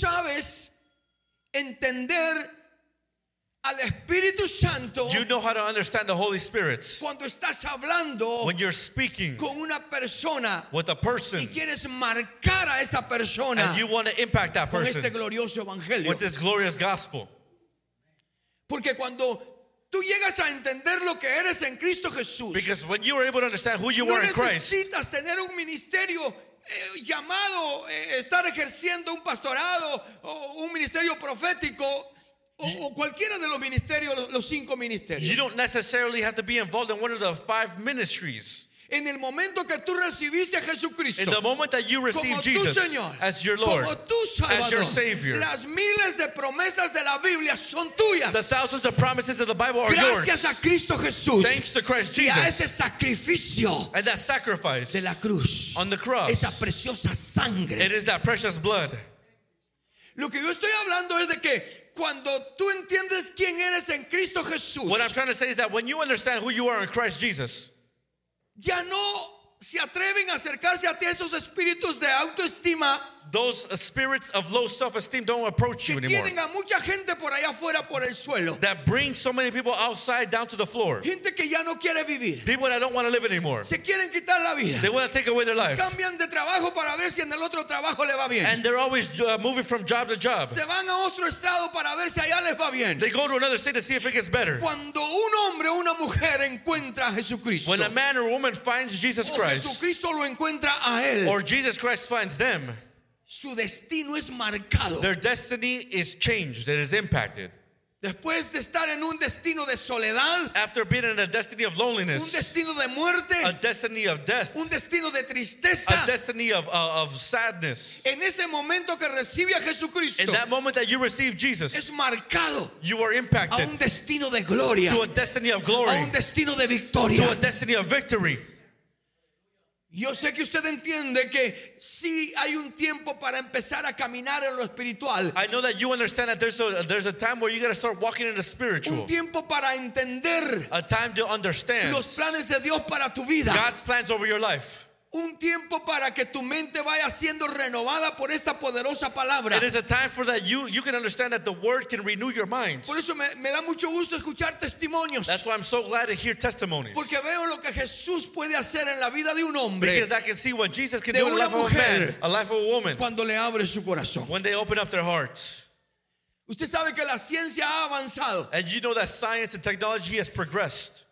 sabes entender al Espíritu Santo You know how to understand the Holy Spirit cuando estás hablando when you're speaking con una persona with a person y quieres marcar a esa persona and you want to impact that con este person glorioso evangelio. with this glorious gospel. Porque cuando tú llegas a entender lo que eres en Cristo Jesús, Because when you are able to understand who you no are in Christ, necesitas tener un ministerio eh, llamado, eh, estar ejerciendo un pastorado o un ministerio profético o, o cualquiera de los ministerios, los, los cinco you ministerios. don't necessarily have to be involved in one of the five ministries. En el momento que tú recibiste a In Jesucristo the moment that you receive como tu Jesus Señor, as your Lord, como tu as your Savior, las miles de promesas de la Biblia son tuyas. the thousands of promises of the Bible are Gracias a yours. Cristo Jesús Thanks to Christ y a Jesus ese sacrificio and that sacrifice de la cruz, on the cross. esa preciosa sangre. It is that precious blood. Lo que yo estoy hablando es de que cuando tú entiendes quién eres en Cristo Jesús, What I'm trying to say is that when you understand who you are in Christ Jesus, ya no se atreven a acercarse a ti esos espíritus de autoestima those uh, spirits of low self-esteem don't approach que you anymore. tienen a mucha gente por allá afuera por el suelo. That bring so many people outside down to the floor. Gente que ya no quiere vivir. People that don't want to live anymore. Se quieren quitar la vida. They want to take away their life. Cambian de trabajo para ver si en el otro trabajo le va bien. And they're always uh, moving from job to job. Se van a otro estado para ver si allá les va bien. They go to another state to see if it gets better. Cuando un hombre o una mujer encuentra a Jesucristo, When a man or woman finds Jesus o Christ, Jesucristo lo encuentra a él, or Jesus Christ finds them, su destino es marcado. their destiny is changed, it is impacted. Después de estar en un destino de soledad, After being in a destiny of loneliness, un destino de muerte, a destiny of death, un destino de tristeza, a destiny of, uh, of sadness, en ese momento que recibe a in that moment that you receive Jesus, es marcado you are impacted a un destino de gloria, to a destiny of glory, a un destino de victoria, to a destiny of victory. Yo sé que usted entiende que sí hay un tiempo para empezar a caminar en lo espiritual, I know that you understand that there's a, there's a time where you got to start walking in the un spiritual, tiempo para entender a time to understand los planes de Dios para tu vida. God's plans over your life. Un tiempo para que tu mente vaya siendo renovada por esta poderosa palabra. It is a time for that you you can understand that the word can renew your mind. Por eso me, me da mucho gusto escuchar testimonios. That's why I'm so glad to hear testimonies. Porque veo lo que Jesús puede hacer en la vida de un hombre Because I can see what Jesus can do in the life of a man, a life of a woman, cuando le abre su corazón. when they open up their hearts. Usted sabe que la ciencia ha avanzado. And you know that science and technology has progressed.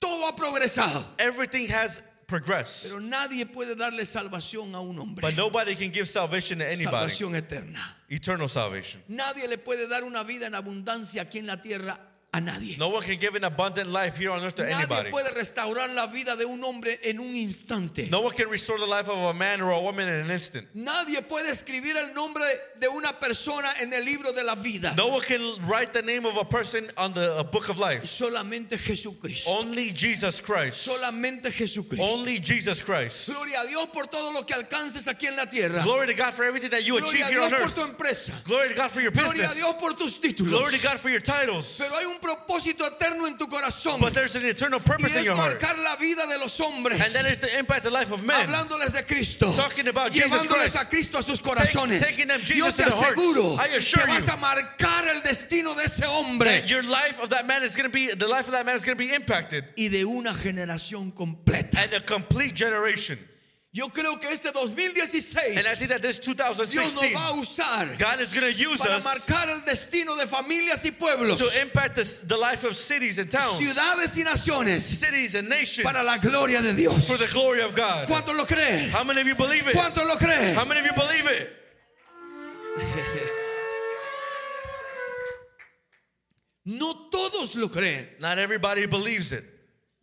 Todo ha progresado. Everything has progressed. Pero nadie puede darle salvación a un hombre. But nobody can give salvation to anybody, Salvación eterna. eternal salvation. Nadie le puede dar una vida en abundancia aquí en la tierra a nadie. No one can give an abundant life here on earth to anybody. Nadie puede restaurar la vida de un hombre en un instante. No one can restore the life of a man or a woman in an instant. Nadie puede escribir el nombre de una persona en el libro de la vida. No one can write the name of a person on the book of life. Solamente Jesucristo. Only Jesus Christ. Solamente Jesucristo. Only Jesus Christ. Gloria a Dios por todo lo que alcances aquí en la tierra. Glory to God for everything that you Gloria achieve here on earth. Glory to God for your Gloria a business. Dios por tus títulos. Glory to God for your titles. Pero hay un propósito eterno en tu corazón. But there's an eternal Y purpose in es your heart. marcar la vida de los hombres. And that is to impact the life of men. Hablándoles de Cristo. Talking about Jesus Llevándoles Christ. a Cristo a sus corazones. taking them Yo Jesus te to their hearts. aseguro I assure que vas a marcar el destino de ese hombre That your life of that man is going to be, the life of that man is going to be impacted. y de una generación completa. And a complete generation. Yo creo que este 2016 And I think that this Dios nos 2016, va a usar God is going to use para us marcar el destino de familias y pueblos, to impact the, the life of cities and towns, ciudades y naciones cities and nations para la gloria de Dios. for the glory of God. ¿Cuántos lo creen? How many of you believe it? ¿Cuántos lo creen? How many of you believe it? No todos lo creen. Not everybody believes it.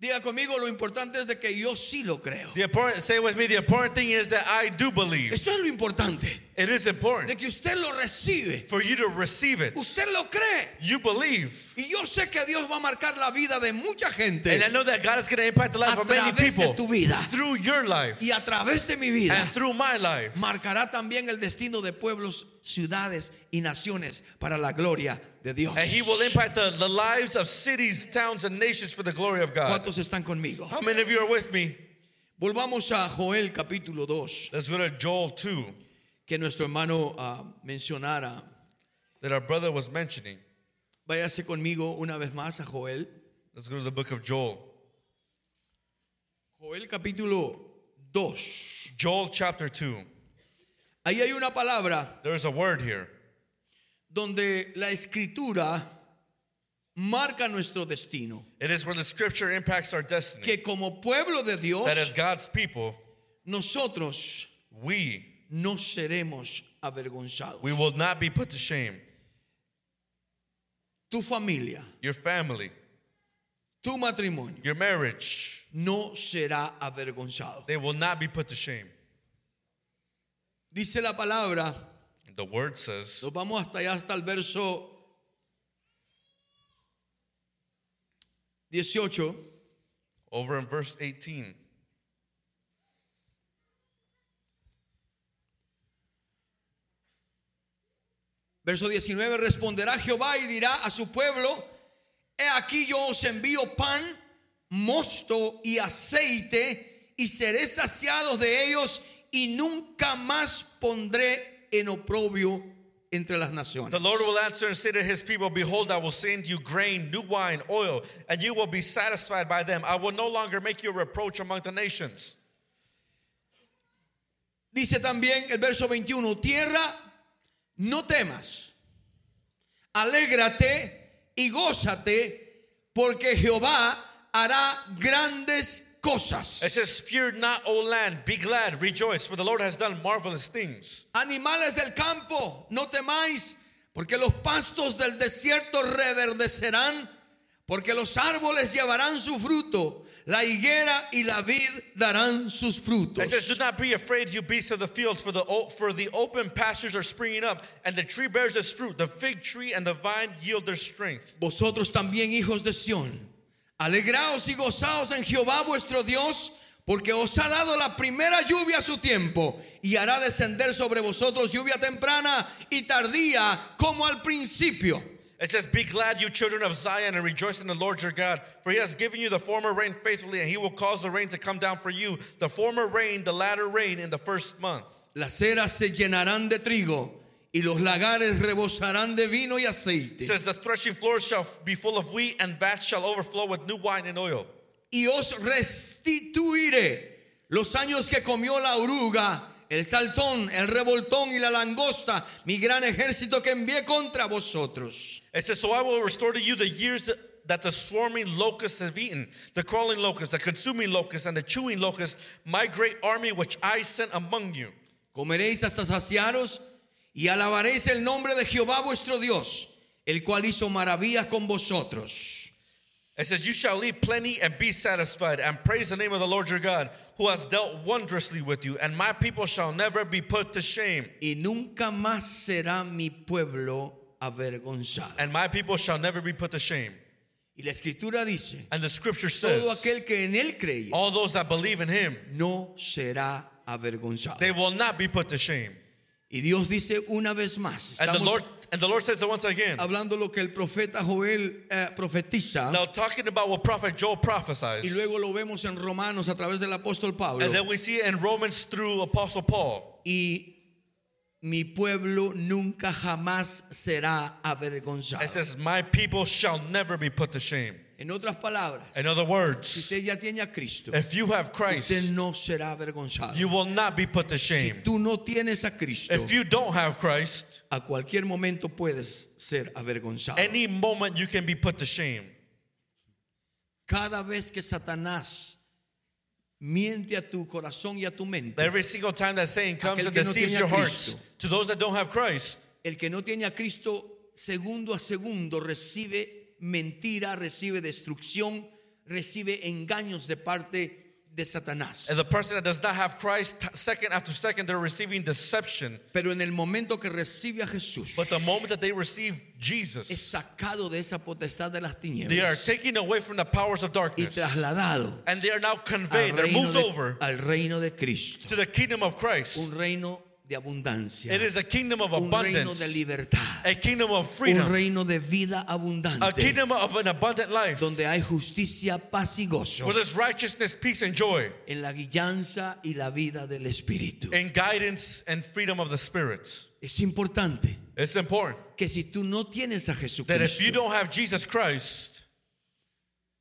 Diga conmigo, lo importante es de que yo sí lo creo. The important, say with me, the important thing is that I do believe. Eso es lo importante, It is de important que usted lo recibe. for you to receive it. Usted lo cree. You believe. Y yo sé que Dios va a marcar la vida de mucha gente And I know that God is going to impact the life of many people de tu vida through your life y a través de mi vida. and through my life. Marcará también el destino de pueblos, ciudades y naciones para la gloria de Dios. And He will impact the, the lives of cities, towns, and nations for the glory of God. ¿Cuántos están conmigo? How many of you are with me? Volvamos a Joel capítulo 2, Let's go to Joel 2. Que nuestro hermano ah, mencionara. that our brother was mentioning. Váyase conmigo una vez más a Joel. Let's go to the book of Joel. Joel capítulo 2. Joel chapter 2. Ahí hay una palabra There's a word here donde la escritura marca nuestro destino. It is where the scripture impacts our destiny. Que como pueblo de Dios, That as God's people, nosotros we no seremos avergonzados. we will not be put to shame. Tu familia, Your family, tu matrimonio, your marriage, no será avergonzado. they will not be put to shame. Dice la palabra, The word says, nos vamos hasta allá, hasta el verso 18. over in verse 18. Verso 19, responderá Jehová y dirá a su pueblo, he aquí yo os envío pan, mosto y aceite, y seré saciados de ellos, y nunca más pondré en oprobio entre las naciones. The Lord will answer and say to his people, Behold, I will send you grain, new wine, oil, and you will be satisfied by them. I will no longer make you a reproach among the nations. Dice también el verso 21, tierra, no temas, alégrate y gózate, porque Jehová hará grandes cosas. It says, Fear not, O land, be glad, rejoice, for the Lord has done marvelous things. Animales del campo, no temáis, porque los pastos del desierto reverdecerán, porque los árboles llevarán su fruto, la higuera y la vid darán sus frutos. It says, Do not be afraid, you beasts of the fields, for the, for the open pastures are springing up, and the tree bears its fruit. The fig tree and the vine yield their strength. Vosotros también, hijos de Sión, alegraos y gozaos en Jehová vuestro Dios, porque os ha dado la primera lluvia a su tiempo, y hará descender sobre vosotros lluvia temprana y tardía como al principio. It says, Be glad, you children of Zion, and rejoice in the Lord your God, for he has given you the former rain faithfully, and he will cause the rain to come down for you, the former rain, the latter rain in the first month. Las eras se llenarán de trigo y los lagares rebosarán de vino y It aceite. says, The threshing floors shall be full of wheat, and vats shall overflow with new wine and oil. Y os restituiré los años que comió la oruga, el saltón, el revoltón y la langosta, mi gran ejército que envié contra vosotros. It says, So I will restore to you the years that, the swarming locusts have eaten, the crawling locusts, the consuming locusts, and the chewing locusts, my great army which I sent among you. Comeréis hasta saciaros y alabaréis el nombre de Jehová vuestro Dios, el cual hizo maravillas con vosotros. It says, You shall eat plenty and be satisfied, and praise the name of the Lord your God, who has dealt wondrously with you, and my people shall never be put to shame, Y nunca más será mi pueblo avergonzado. and my people shall never be put to shame. Y la escritura dice, And the scripture todo says, aquel que en él cree All those that believe in him, no será avergonzado. they will not be put to shame. Y Dios dice una vez más, And the estamos Lord and the Lord says that once again. hablando lo que el profeta Joel eh, profetiza Now talking about what prophet Joel y prophesies. luego lo vemos en Romanos a través del apóstol Pablo. And then we see it in Romans through Apostle Paul. Y mi pueblo nunca jamás será avergonzado. It says, My people shall never be put to shame. En otras palabras, In other si words, usted ya tiene a Cristo, if you have usted Christ, no será avergonzado. you will not be put to Si shame. tú no tienes a Cristo, If you don't have Christ, a cualquier momento puedes ser avergonzado. any moment you can be put to shame. Cada vez que Satanás miente a tu corazón y a tu mente, Every single time that saying comes and no deceives a your hearts, to those that don't have Christ, el que no tiene a Cristo, segundo a segundo recibe mentira, recibe destrucción, recibe engaños de parte de Satanás. and the person that does not have Christ, second after second, they're receiving deception. Pero en el momento que recibe a Jesús, But the moment that they receive es Jesus, sacado de esa potestad de las they are tinieblas taken away from the powers of y darkness. trasladado And they are now conveyed, they're moved de, over al reino de Cristo. to the kingdom of Christ. Un reino de abundancia, It is a kingdom of un reino abundance, de libertad, a kingdom of un freedom, reino de vida a kingdom of an abundant life donde hay justicia, paz y gozo where there's righteousness, peace, and joy, en la guianza y la vida del Espíritu. and guidance and freedom of the spirits. Es importante It's important que si tú no tienes a that if you don't have Jesus Christ,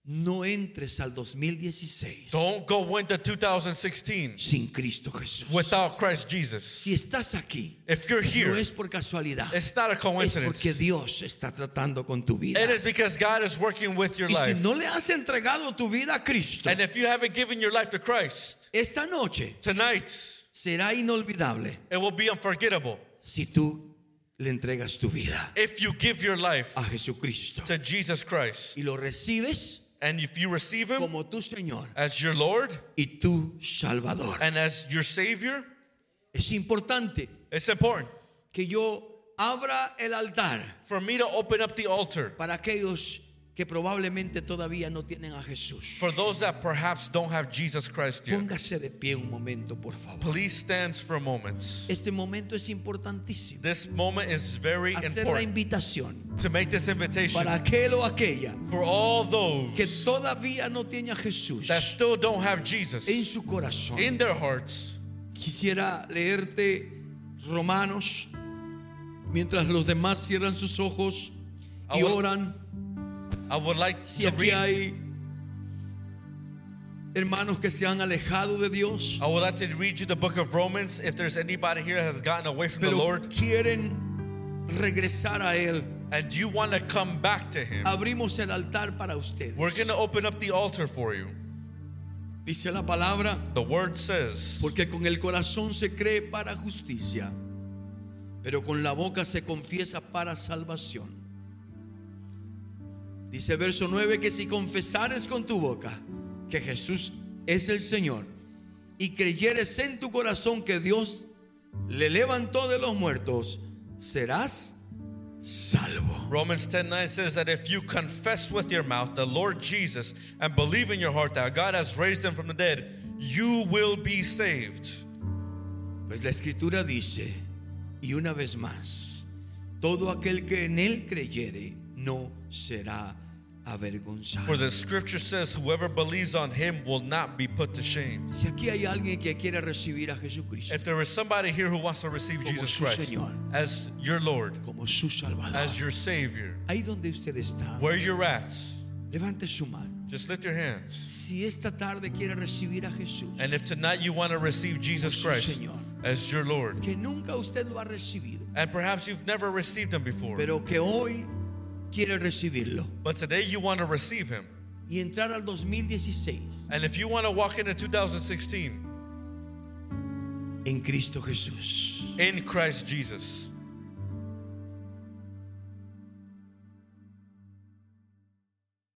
no entres al 2016 don't go into 2016 sin Cristo Jesús. without Christ Jesus. Si estás aquí, If you're no here, es por casualidad, it's not a es coincidence. porque Dios está tratando con tu vida. It is because God is working with your Y si life. no le has entregado tu vida a Cristo, And if you haven't given your life to Christ, esta noche tonight será inolvidable it will be unforgettable si tú le entregas tu vida if you give your life a Jesucristo to Jesus Christ. y lo recibes And if you receive Him como tu Señor as your Lord y tu Salvador. and as your Savior, Es importante it's important que yo abra el altar for me to open up the altar para aquellos que probablemente todavía no tienen a Jesús. for those that perhaps don't have Jesus Christ yet. Póngase de pie un momento, por favor. Please stand for a moment. Este momento es importantísimo. This moment is very Hacer la important invitación to make this invitation para aquel o aquella for all que those todavía no tiene a Jesús that still don't have en Jesus su corazón. in their hearts. Quisiera leerte Romanos mientras los demás cierran sus ojos y oran. I would like Si to read hay hermanos que se han alejado de Dios, I would like to read you the book of Romans if there's anybody here that has gotten away from the Lord quieren regresar a Él, and you want to come back to Him. abrimos el altar para ustedes. We're going to open up the altar for you. Dice la palabra, The word says, porque con el corazón se cree para justicia, pero con la boca se confiesa para salvación. Dice verso 9 que si confesares con tu boca que Jesús es el Señor y creyeres en tu corazón que Dios le levantó de los muertos, serás salvo. Romans 10 9 says that if you confess with your mouth the Lord Jesus and believe in your heart that God has raised him from the dead, you will be saved. Pues la escritura dice, y una vez más, todo aquel que en él creyere no será avergonzado. For the scripture says, whoever believes on him will not be put to shame. Si aquí hay alguien que quiere recibir a Jesucristo If there is somebody here who wants to receive Como Jesus su Christ Señor. as your Lord, como su Salvador, as your Savior, ahí donde usted está, where you're at, levante su mano. just lift your hands. Si esta tarde quiere recibir a Jesús, And if tonight you want to receive Jesus Christ Señor. as your Lord, que nunca usted lo ha recibido, and perhaps you've never received him before, pero que hoy quiere recibirlo. But today you want to receive him, y entrar al 2016 and if you want to walk into 2016 en Cristo Jesús. in Christ Jesus,